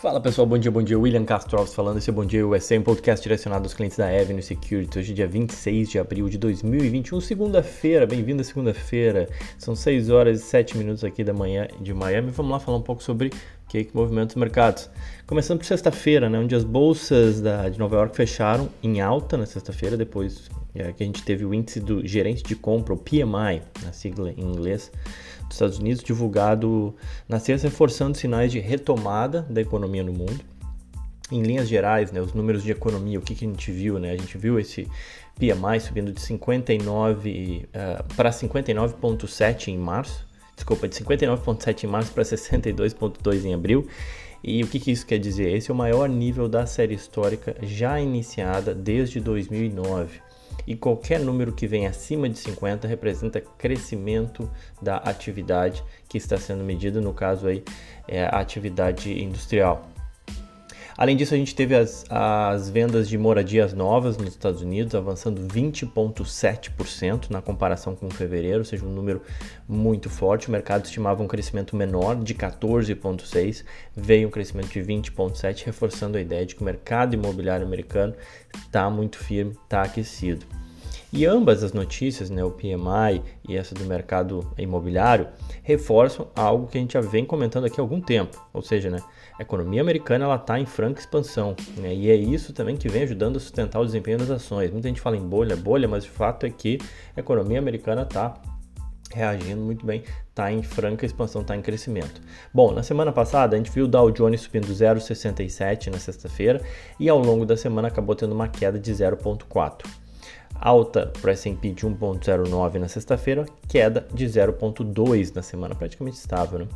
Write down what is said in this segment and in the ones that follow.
Fala pessoal, bom dia, bom dia. William Castro Alves falando. Esse é Bom Dia USA, um podcast direcionado aos clientes da Avenue Security. Hoje, dia 26 de abril de 2021, segunda-feira. Bem-vindo à segunda-feira. São 6 horas e 7 minutos aqui da manhã de Miami. Vamos lá falar um pouco sobre que, que movimenta os mercados. Começando por sexta-feira, né, onde as bolsas da, de Nova York fecharam em alta na sexta-feira, depois é, que a gente teve o índice do gerente de compra, o PMI, na sigla em inglês dos Estados Unidos, divulgado na sexta, reforçando sinais de retomada da economia no mundo. Em linhas gerais, né, os números de economia, o que, que a gente viu? Né? A gente viu esse PMI subindo de 59 uh, para 59,7 em março, desculpa, de 59,7 em março para 62,2 em abril. E o que, que isso quer dizer? Esse é o maior nível da série histórica já iniciada desde 2009 e qualquer número que vem acima de 50 representa crescimento da atividade que está sendo medida, no caso aí é a atividade industrial. Além disso, a gente teve as, as vendas de moradias novas nos Estados Unidos avançando 20,7% na comparação com fevereiro, ou seja, um número muito forte. O mercado estimava um crescimento menor de 14,6%, veio um crescimento de 20,7%, reforçando a ideia de que o mercado imobiliário americano está muito firme, está aquecido. E ambas as notícias, né, o PMI e essa do mercado imobiliário, reforçam algo que a gente já vem comentando aqui há algum tempo, ou seja, né, a economia americana está em franca expansão, né, e é isso também que vem ajudando a sustentar o desempenho das ações. Muita gente fala em bolha, bolha, mas o fato é que a economia americana está reagindo muito bem, está em franca expansão, está em crescimento. Bom, na semana passada a gente viu o Dow Jones subindo 0,67 na sexta-feira e ao longo da semana acabou tendo uma queda de 0,4 alta para o S&P de 1.09 na sexta-feira, queda de 0.2 na semana, praticamente estável, né?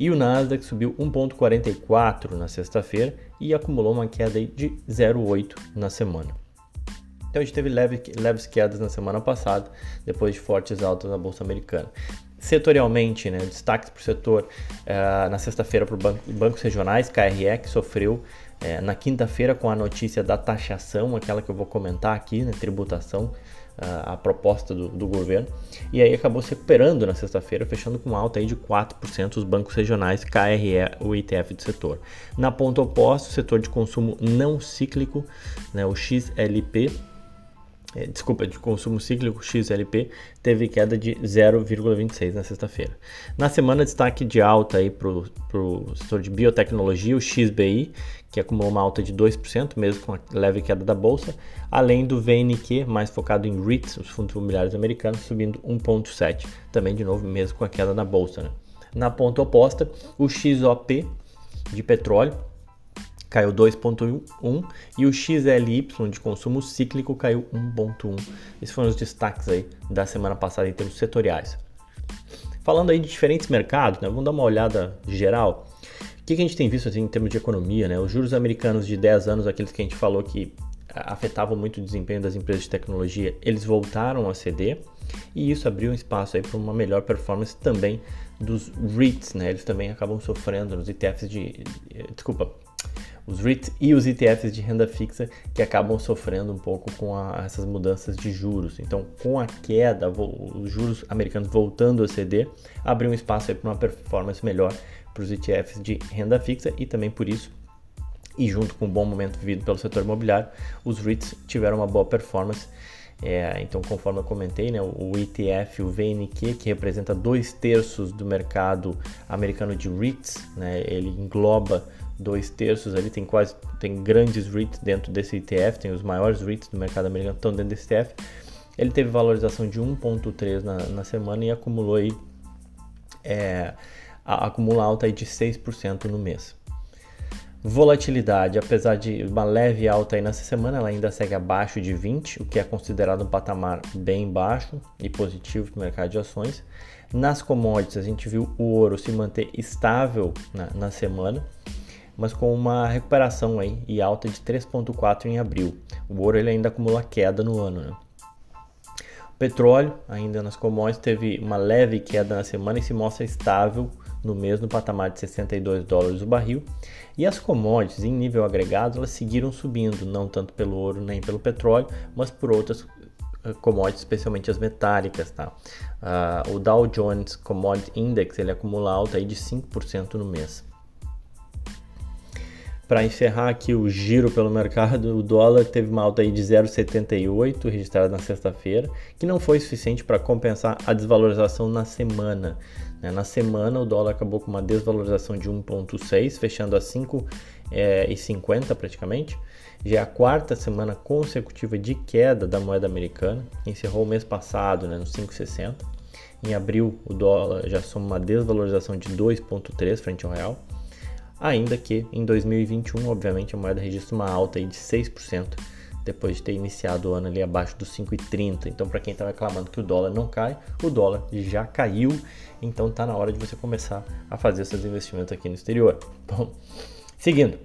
E o Nasdaq subiu 1.44 na sexta-feira e acumulou uma queda de 0.8 na semana. Então a gente teve leve, leves quedas na semana passada, depois de fortes altas na bolsa americana. Setorialmente, né, destaques para o setor uh, na sexta-feira para banco, bancos regionais, KRE, que sofreu é, na quinta-feira com a notícia da taxação, aquela que eu vou comentar aqui, né, tributação, a, a proposta do, do, governo, e aí acabou se recuperando na sexta-feira, fechando com alta aí de 4% os bancos regionais, KRE, o ETF do setor. Na ponta oposta, o setor de consumo não cíclico, né, o XLP, desculpa, de consumo cíclico XLP teve queda de 0,26 na sexta-feira. Na semana, destaque de alta para o setor de biotecnologia, o XBI, que acumulou uma alta de 2%, mesmo com a leve queda da bolsa, além do VNQ, mais focado em REITs, os fundos imobiliários americanos, subindo 1,7%, também de novo, mesmo com a queda na bolsa. Né? Na ponta oposta, o XOP de petróleo caiu 2,1 e o XLY de consumo cíclico caiu 1,1. Esses foram os destaques aí da semana passada em termos setoriais. Falando aí de diferentes mercados, né, vamos dar uma olhada geral. O que, que a gente tem visto assim, em termos de economia? Né? Os juros americanos de 10 anos, aqueles que a gente falou que afetavam muito o desempenho das empresas de tecnologia, eles voltaram a ceder e isso abriu um espaço aí para uma melhor performance também dos REITs, né? Eles também acabam sofrendo nos ETFs de, desculpa, os REITs e os ETFs de renda fixa que acabam sofrendo um pouco com a, essas mudanças de juros. Então, com a queda, os juros americanos voltando a ceder, abriu um espaço para uma performance melhor para os ETFs de renda fixa e também por isso e junto com o bom momento vivido pelo setor imobiliário, os REITs tiveram uma boa performance. É, então, conforme eu comentei, né, o ETF, o VNQ, que representa dois terços do mercado americano de REITs, né, ele engloba dois terços ali, tem quase, tem grandes REITs dentro desse ETF, tem os maiores REITs do mercado americano estão dentro desse ETF. Ele teve valorização de 1,3 na, na semana e acumulou aí, é, a, acumula alta aí de 6% no mês. Volatilidade, apesar de uma leve alta aí nessa semana, ela ainda segue abaixo de 20, o que é considerado um patamar bem baixo e positivo para o mercado de ações. Nas commodities, a gente viu o ouro se manter estável na, na semana, mas com uma recuperação aí e alta de 3,4 em abril. O ouro ele ainda acumula queda no ano. Né? O petróleo, ainda nas commodities, teve uma leve queda na semana e se mostra estável no mês no patamar de 62 dólares o barril. E as commodities em nível agregado elas seguiram subindo, não tanto pelo ouro nem pelo petróleo, mas por outras eh, commodities, especialmente as metálicas, tá? Uh, o Dow Jones Commodity Index ele acumula alta aí de 5% no mês. Para encerrar aqui o giro pelo mercado, o dólar teve uma alta aí de 0,78 registrada na sexta-feira, que não foi suficiente para compensar a desvalorização na semana. Né? Na semana, o dólar acabou com uma desvalorização de 1,6, fechando a 5,50 é, praticamente. Já é a quarta semana consecutiva de queda da moeda americana, encerrou o mês passado né, no 5,60. Em abril, o dólar já soma uma desvalorização de 2,3 frente ao real ainda que em 2021, obviamente, a moeda registra uma alta de 6%, depois de ter iniciado o ano ali abaixo dos 5,30. Então, para quem está reclamando que o dólar não cai, o dólar já caiu, então está na hora de você começar a fazer seus investimentos aqui no exterior. Bom, seguindo,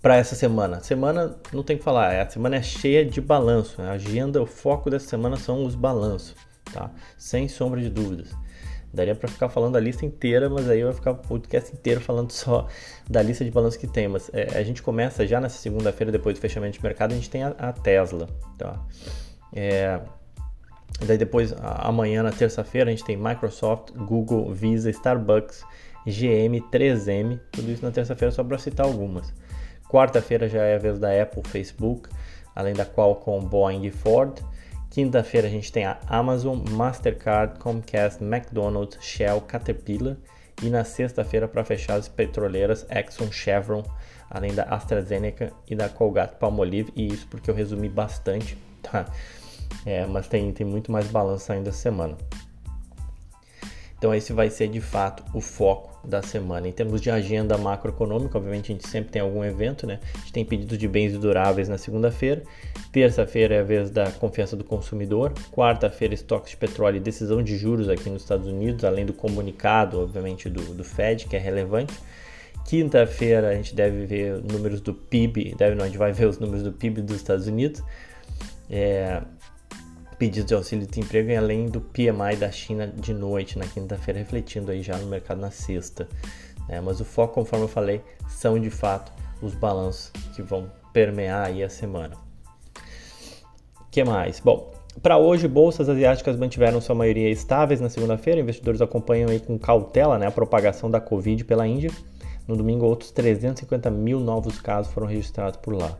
para essa semana. Semana não tem que falar, a semana é cheia de balanço. A agenda, o foco dessa semana são os balanços, tá? Sem sombra de dúvidas. Daria para ficar falando a lista inteira, mas aí eu ia ficar o podcast inteiro falando só da lista de balanço que tem. Mas é, a gente começa já nessa segunda-feira, depois do fechamento de mercado, a gente tem a, a Tesla. Tá? É, daí depois, amanhã, na terça-feira, a gente tem Microsoft, Google, Visa, Starbucks, GM, 3M. Tudo isso na terça-feira, só para citar algumas. Quarta-feira já é a vez da Apple, Facebook, além da Qualcomm, Boeing e Ford. Quinta-feira a gente tem a Amazon, Mastercard, Comcast, McDonald's, Shell, Caterpillar. E na sexta-feira, para fechar as petroleiras, Exxon, Chevron, além da AstraZeneca e da Colgate Palmolive. E isso porque eu resumi bastante, tá? É, mas tem, tem muito mais balanço ainda essa semana. Então esse vai ser de fato o foco da semana. Em termos de agenda macroeconômica, obviamente a gente sempre tem algum evento, né? A gente tem pedidos de bens duráveis na segunda-feira, terça-feira é a vez da confiança do consumidor, quarta-feira estoques de petróleo e decisão de juros aqui nos Estados Unidos, além do comunicado, obviamente, do, do Fed, que é relevante. Quinta-feira a gente deve ver números do PIB, deve não, a gente vai ver os números do PIB dos Estados Unidos. É, pedidos de auxílio de emprego e além do PMI da China de noite na quinta-feira, refletindo aí já no mercado na sexta. Né? Mas o foco, conforme eu falei, são de fato os balanços que vão permear aí a semana. que mais? Bom, para hoje, bolsas asiáticas mantiveram sua maioria estáveis na segunda-feira. Investidores acompanham aí com cautela né, a propagação da Covid pela Índia. No domingo, outros 350 mil novos casos foram registrados por lá.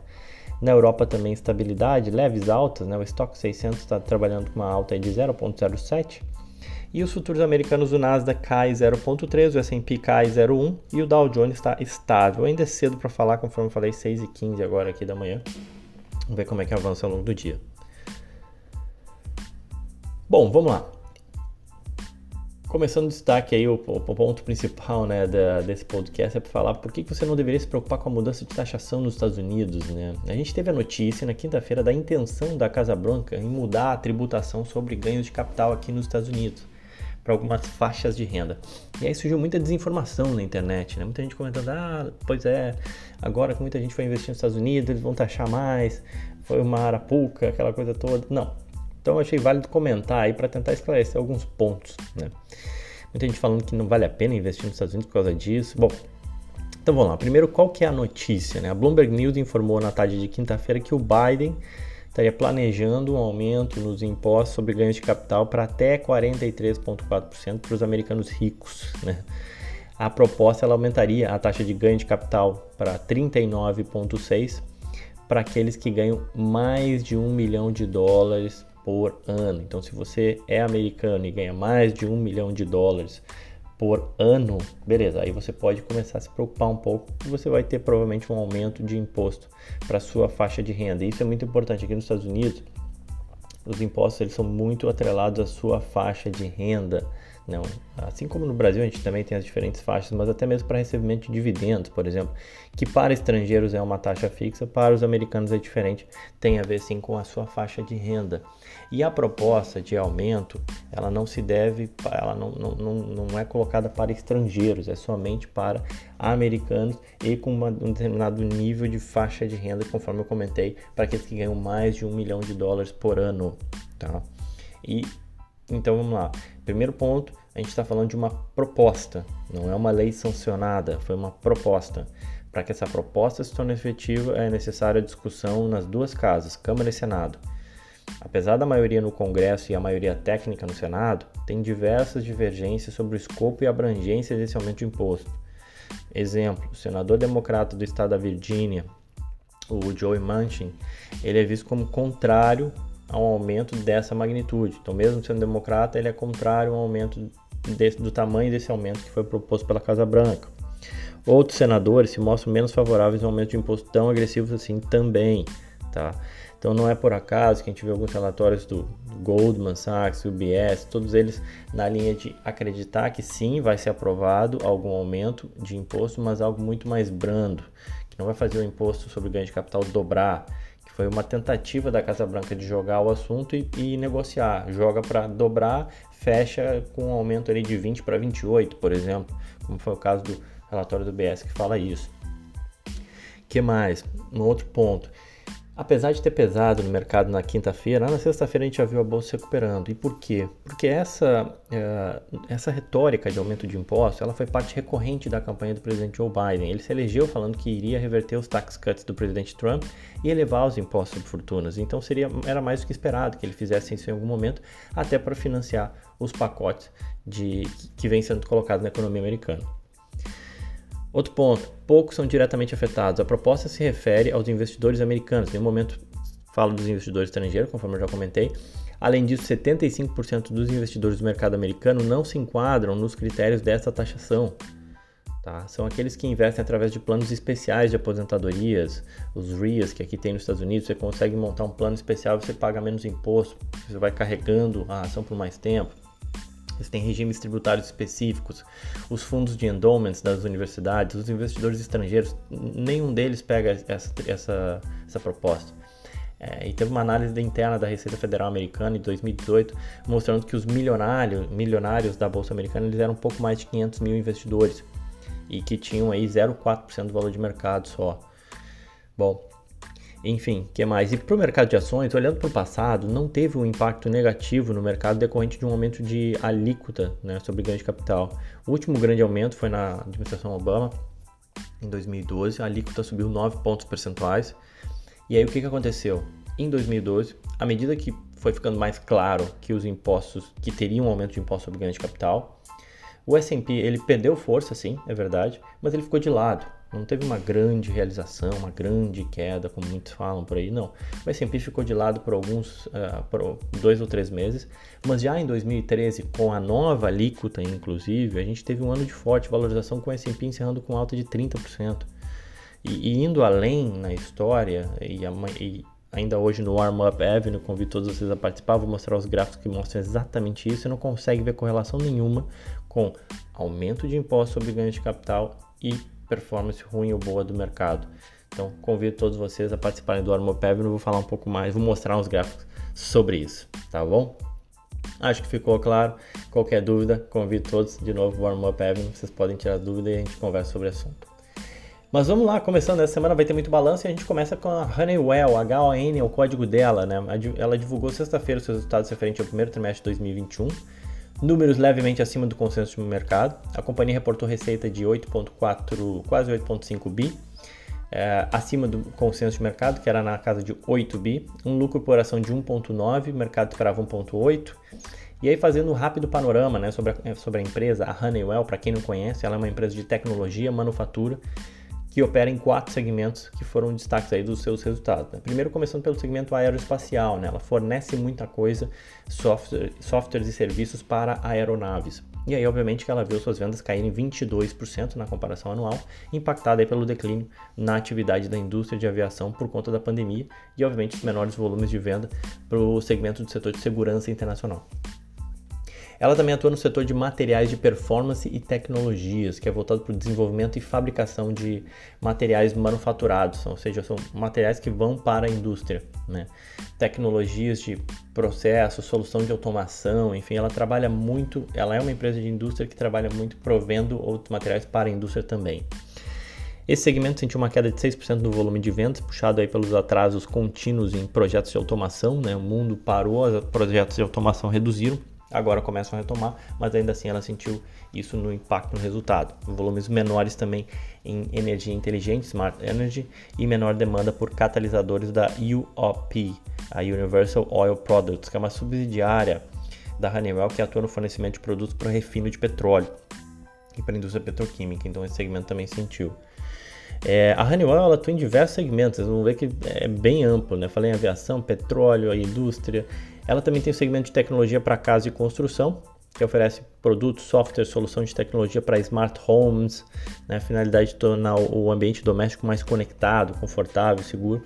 Na Europa também estabilidade, leves altas, né? o Stock 600 está trabalhando com uma alta de 0,07. E os futuros americanos, o Nasdaq cai 0,3, o S&P cai 0,1 e o Dow Jones está estável. Ainda é cedo para falar, conforme eu falei, 6 e 15 agora aqui da manhã. Vamos ver como é que avança ao longo do dia. Bom, vamos lá. Começando o destaque aí, o, o, ponto principal né, da, desse podcast é para falar por que, você não deveria se preocupar com a mudança de taxação nos Estados Unidos. Né? A gente teve a notícia na quinta-feira da intenção da Casa Branca em mudar a tributação sobre ganhos de capital aqui nos Estados Unidos para algumas faixas de renda. E aí surgiu muita desinformação na internet, né? Muita gente comentando, ah, pois é, agora que muita gente foi investir nos Estados Unidos, eles vão taxar mais, foi uma arapuca, aquela coisa toda. Não, então eu achei válido comentar aí para tentar esclarecer alguns pontos, né? Muita gente falando que não vale a pena investir nos Estados Unidos por causa disso. Bom, então vamos lá. Primeiro, qual que é a notícia? Né? A Bloomberg News informou na tarde de quinta-feira que o Biden estaria planejando um aumento nos impostos sobre ganhos de capital para até 43,4% para os americanos ricos. Né? A proposta ela aumentaria a taxa de ganho de capital para 39,6% para aqueles que ganham mais de um milhão de dólares por ano. Então, se você é americano e ganha mais de um milhão de dólares por ano, beleza, aí você pode começar a se preocupar um pouco, você vai ter provavelmente um aumento de imposto para sua faixa de renda. Isso é muito importante aqui nos Estados Unidos. Os impostos eles são muito atrelados à sua faixa de renda. Não, assim como no Brasil a gente também tem as diferentes faixas, mas até mesmo para recebimento de dividendos, por exemplo, que para estrangeiros é uma taxa fixa, para os americanos é diferente, tem a ver sim com a sua faixa de renda. E a proposta de aumento, ela não se deve, ela não, não, não, não é colocada para estrangeiros, é somente para americanos e com uma, um determinado nível de faixa de renda, conforme eu comentei, para aqueles que ganham mais de um milhão de dólares por ano. Tá? E então vamos lá. Primeiro ponto, a gente está falando de uma proposta, não é uma lei sancionada, foi uma proposta. Para que essa proposta se torne efetiva, é necessária a discussão nas duas casas, Câmara e Senado. Apesar da maioria no Congresso e a maioria técnica no Senado, tem diversas divergências sobre o escopo e abrangência desse aumento de imposto. Exemplo, o senador democrata do estado da Virgínia, o Joey Manchin, ele é visto como contrário a um aumento dessa magnitude. Então, mesmo sendo democrata, ele é contrário ao aumento desse, do tamanho desse aumento que foi proposto pela Casa Branca. Outros senadores se mostram menos favoráveis ao aumento de imposto tão agressivos assim também, tá? Então não é por acaso que a gente vê alguns relatórios do Goldman Sachs, UBS, todos eles na linha de acreditar que sim, vai ser aprovado algum aumento de imposto, mas algo muito mais brando, que não vai fazer o imposto sobre ganho de capital dobrar, foi uma tentativa da Casa Branca de jogar o assunto e, e negociar, joga para dobrar, fecha com um aumento ali de 20 para 28, por exemplo, como foi o caso do relatório do BS que fala isso. que mais? Um outro ponto. Apesar de ter pesado no mercado na quinta-feira, na sexta-feira a gente já viu a bolsa recuperando. E por quê? Porque essa, é, essa retórica de aumento de impostos ela foi parte recorrente da campanha do presidente Joe Biden. Ele se elegeu falando que iria reverter os tax cuts do presidente Trump e elevar os impostos sobre fortunas. Então seria, era mais do que esperado que ele fizesse isso em algum momento, até para financiar os pacotes de, que vêm sendo colocados na economia americana. Outro ponto, poucos são diretamente afetados. A proposta se refere aos investidores americanos. No momento falo dos investidores estrangeiros, conforme eu já comentei. Além disso, 75% dos investidores do mercado americano não se enquadram nos critérios dessa taxação. Tá? São aqueles que investem através de planos especiais de aposentadorias, os RIAs que aqui tem nos Estados Unidos. Você consegue montar um plano especial e você paga menos imposto, você vai carregando a ação por mais tempo. Eles têm regimes tributários específicos. Os fundos de endowments das universidades, os investidores estrangeiros, nenhum deles pega essa, essa, essa proposta. É, e teve uma análise interna da Receita Federal Americana em 2018 mostrando que os milionários, milionários da Bolsa Americana eles eram um pouco mais de 500 mil investidores e que tinham aí 0,4% do valor de mercado só. Bom, enfim, que mais? E para o mercado de ações, olhando para o passado, não teve um impacto negativo no mercado decorrente de um aumento de alíquota né, sobre ganho de capital. O último grande aumento foi na administração Obama, em 2012, a alíquota subiu 9 pontos percentuais. E aí o que, que aconteceu? Em 2012, à medida que foi ficando mais claro que os impostos, que teriam um aumento de imposto sobre ganho de capital, o S&P ele perdeu força, sim, é verdade, mas ele ficou de lado. Não teve uma grande realização, uma grande queda, como muitos falam por aí, não. O S&P ficou de lado por alguns, uh, por dois ou três meses, mas já em 2013, com a nova alíquota, inclusive, a gente teve um ano de forte valorização com o S&P encerrando com alta de 30%. E, e indo além na história, e, a, e ainda hoje no Warm Up Avenue, convido todos vocês a participar, vou mostrar os gráficos que mostram exatamente isso, você não consegue ver correlação nenhuma com aumento de imposto sobre ganho de capital e performance ruim ou boa do mercado. Então, convido todos vocês a participarem do Armopev e vou falar um pouco mais, vou mostrar uns gráficos sobre isso, tá bom? Acho que ficou claro. Qualquer dúvida, convido todos de novo ao Warm-Up Vocês podem tirar dúvida e a gente conversa sobre o assunto. Mas vamos lá, começando essa semana vai ter muito balanço e a gente começa com a Honeywell, HON, é o código dela, né? Ela divulgou sexta-feira os seus resultados referentes ao primeiro trimestre de 2021 números levemente acima do consenso de mercado. A companhia reportou receita de 8,4, quase 8,5 bi, é, acima do consenso de mercado, que era na casa de 8 bi, um lucro por ação de 1,9, o mercado esperava 1,8. E aí, fazendo um rápido panorama né, sobre, a, sobre a empresa, a Honeywell, para quem não conhece, ela é uma empresa de tecnologia, manufatura que opera em quatro segmentos que foram destaques aí dos seus resultados. Né? Primeiro, começando pelo segmento aeroespacial, né? ela fornece muita coisa, software, softwares e serviços para aeronaves. E aí, obviamente, que ela viu suas vendas caírem 22% na comparação anual, impactada pelo declínio na atividade da indústria de aviação por conta da pandemia e, obviamente, os menores volumes de venda para o segmento do setor de segurança internacional. Ela também atua no setor de materiais de performance e tecnologias, que é voltado para o desenvolvimento e fabricação de materiais manufaturados, ou seja, são materiais que vão para a indústria. Né? Tecnologias de processo, solução de automação, enfim, ela trabalha muito, ela é uma empresa de indústria que trabalha muito provendo outros materiais para a indústria também. Esse segmento sentiu uma queda de 6% no volume de vendas, puxado aí pelos atrasos contínuos em projetos de automação. Né? O mundo parou, os projetos de automação reduziram agora começam a retomar, mas ainda assim ela sentiu isso no impacto no resultado. Volumes menores também em energia inteligente, Smart Energy, e menor demanda por catalisadores da UOP, a Universal Oil Products, que é uma subsidiária da Honeywell que atua no fornecimento de produtos para refino de petróleo. e para a indústria petroquímica, então esse segmento também sentiu. É, a Honeywell ela atua em diversos segmentos, vocês vão ver que é bem amplo, né? Falei em aviação, petróleo, a indústria. Ela também tem o segmento de tecnologia para casa e construção, que oferece produtos, software, solução de tecnologia para smart homes, né? finalidade de tornar o ambiente doméstico mais conectado, confortável, seguro.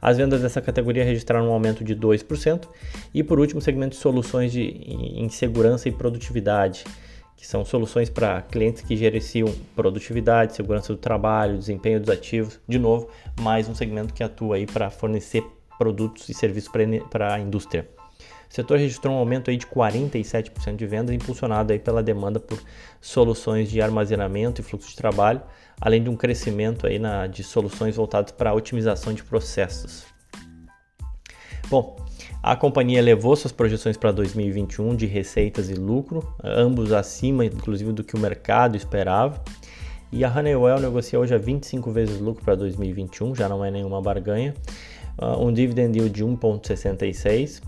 As vendas dessa categoria registraram um aumento de 2%. E por último, o segmento de soluções de, em segurança e produtividade, que são soluções para clientes que gerenciam produtividade, segurança do trabalho, desempenho dos ativos. De novo, mais um segmento que atua aí para fornecer produtos e serviços para a indústria. O setor registrou um aumento aí de 47% de vendas, impulsionado aí pela demanda por soluções de armazenamento e fluxo de trabalho, além de um crescimento aí na, de soluções voltadas para a otimização de processos. Bom, a companhia elevou suas projeções para 2021 de receitas e lucro, ambos acima, inclusive, do que o mercado esperava. E a Honeywell negocia hoje a 25 vezes lucro para 2021, já não é nenhuma barganha. Uh, um dividend yield de 1,66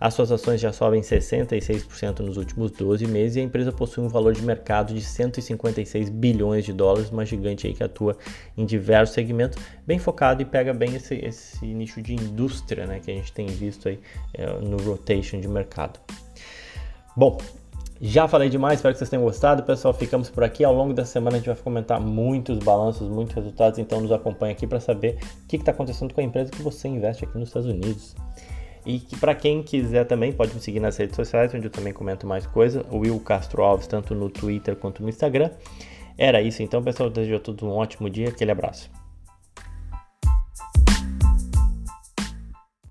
as suas ações já sobem 66% nos últimos 12 meses e a empresa possui um valor de mercado de 156 bilhões de dólares, uma gigante aí que atua em diversos segmentos, bem focado e pega bem esse, esse nicho de indústria né, que a gente tem visto aí é, no rotation de mercado. Bom, já falei demais, espero que vocês tenham gostado. Pessoal, ficamos por aqui. Ao longo da semana a gente vai comentar muitos balanços, muitos resultados, então nos acompanhe aqui para saber o que está acontecendo com a empresa que você investe aqui nos Estados Unidos. E que para quem quiser também pode me seguir nas redes sociais, onde eu também comento mais coisa, o Will Castro Alves, tanto no Twitter quanto no Instagram. Era isso então, pessoal. Desejo a todos um ótimo dia, aquele abraço.